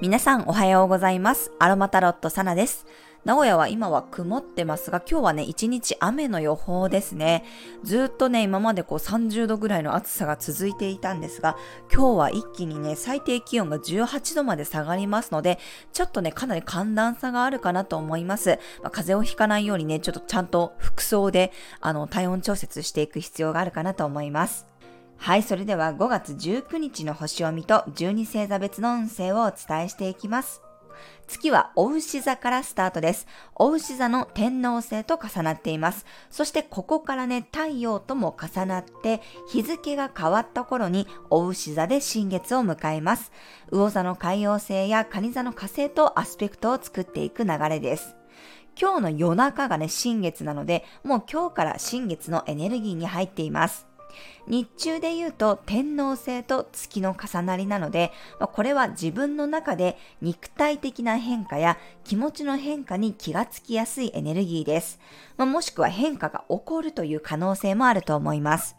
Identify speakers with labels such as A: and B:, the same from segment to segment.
A: 皆さんおはようございます。アロマタロットサナです。名古屋は今は曇ってますが、今日はね、一日雨の予報ですね。ずっとね、今までこう30度ぐらいの暑さが続いていたんですが、今日は一気にね、最低気温が18度まで下がりますので、ちょっとね、かなり寒暖差があるかなと思います。まあ、風邪をひかないようにね、ちょっとちゃんと服装で、あの、体温調節していく必要があるかなと思います。はい、それでは5月19日の星読みと12星座別の運勢をお伝えしていきます。月はお牛座からスタートです。お牛座の天王星と重なっています。そしてここからね、太陽とも重なって、日付が変わった頃にお牛座で新月を迎えます。魚座の海洋星や蟹座の火星とアスペクトを作っていく流れです。今日の夜中がね、新月なので、もう今日から新月のエネルギーに入っています。日中で言うと天皇星と月の重なりなので、これは自分の中で肉体的な変化や気持ちの変化に気がつきやすいエネルギーです。もしくは変化が起こるという可能性もあると思います。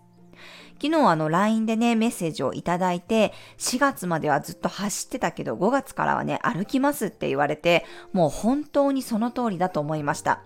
A: 昨日あの LINE でね、メッセージをいただいて、4月まではずっと走ってたけど、5月からはね、歩きますって言われて、もう本当にその通りだと思いました。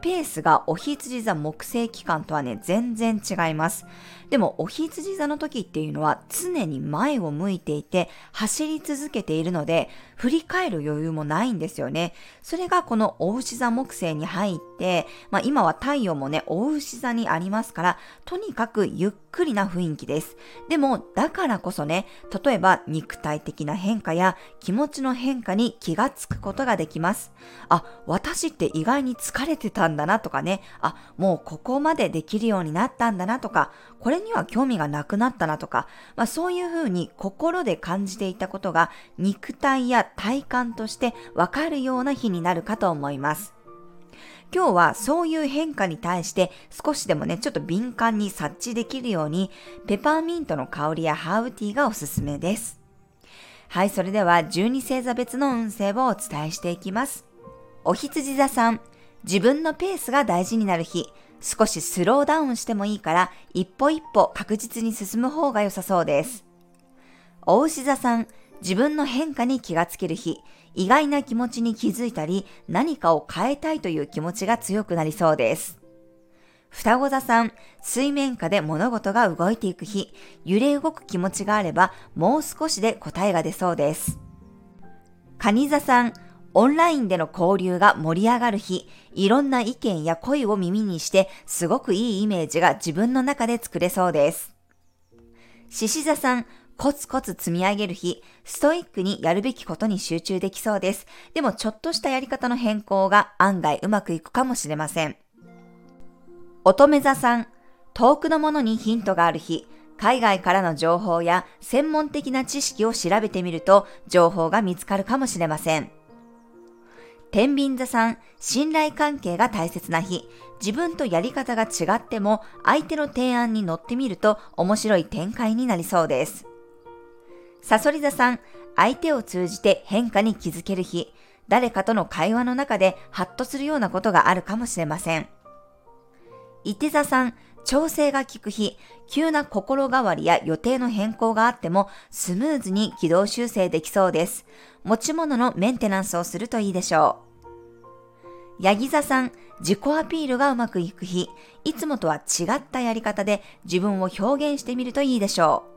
A: ペースがお羊座木星期間とはね、全然違います。でも、お羊座の時っていうのは常に前を向いていて、走り続けているので、振り返る余裕もないんですよね。それがこのお牛座木星に入って、まあ今は太陽もね、お牛座にありますから、とにかくゆっくりな雰雰囲気です。でも、だからこそね、例えば肉体的な変化や気持ちの変化に気がつくことができます。あ、私って意外に疲れてたんだなとかね、あ、もうここまでできるようになったんだなとか、これには興味がなくなったなとか、まあそういうふうに心で感じていたことが肉体や体感としてわかるような日になるかと思います。今日はそういう変化に対して少しでもね、ちょっと敏感に察知できるように、ペパーミントの香りやハーブティーがおすすめです。はい、それでは12星座別の運勢をお伝えしていきます。お羊座さん、自分のペースが大事になる日、少しスローダウンしてもいいから、一歩一歩確実に進む方が良さそうです。お牛座さん、自分の変化に気がつける日、意外な気持ちに気づいたり、何かを変えたいという気持ちが強くなりそうです。双子座さん、水面下で物事が動いていく日、揺れ動く気持ちがあれば、もう少しで答えが出そうです。蟹座さん、オンラインでの交流が盛り上がる日、いろんな意見や声を耳にして、すごくいいイメージが自分の中で作れそうです。獅子座さん、コツコツ積み上げる日、ストイックにやるべきことに集中できそうです。でもちょっとしたやり方の変更が案外うまくいくかもしれません。乙女座さん、遠くのものにヒントがある日、海外からの情報や専門的な知識を調べてみると情報が見つかるかもしれません。天秤座さん、信頼関係が大切な日、自分とやり方が違っても相手の提案に乗ってみると面白い展開になりそうです。サソリ座さん、相手を通じて変化に気づける日、誰かとの会話の中でハッとするようなことがあるかもしれません。伊手座さん、調整が効く日、急な心変わりや予定の変更があってもスムーズに軌道修正できそうです。持ち物のメンテナンスをするといいでしょう。ヤギ座さん、自己アピールがうまくいく日、いつもとは違ったやり方で自分を表現してみるといいでしょう。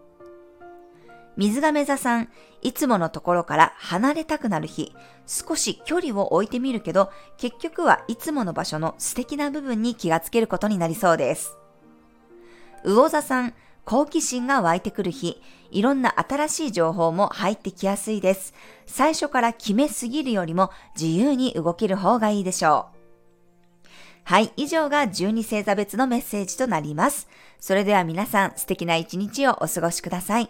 A: 水亀座さん、いつものところから離れたくなる日、少し距離を置いてみるけど、結局はいつもの場所の素敵な部分に気がつけることになりそうです。魚座さん、好奇心が湧いてくる日、いろんな新しい情報も入ってきやすいです。最初から決めすぎるよりも自由に動ける方がいいでしょう。はい、以上が12星座別のメッセージとなります。それでは皆さん素敵な一日をお過ごしください。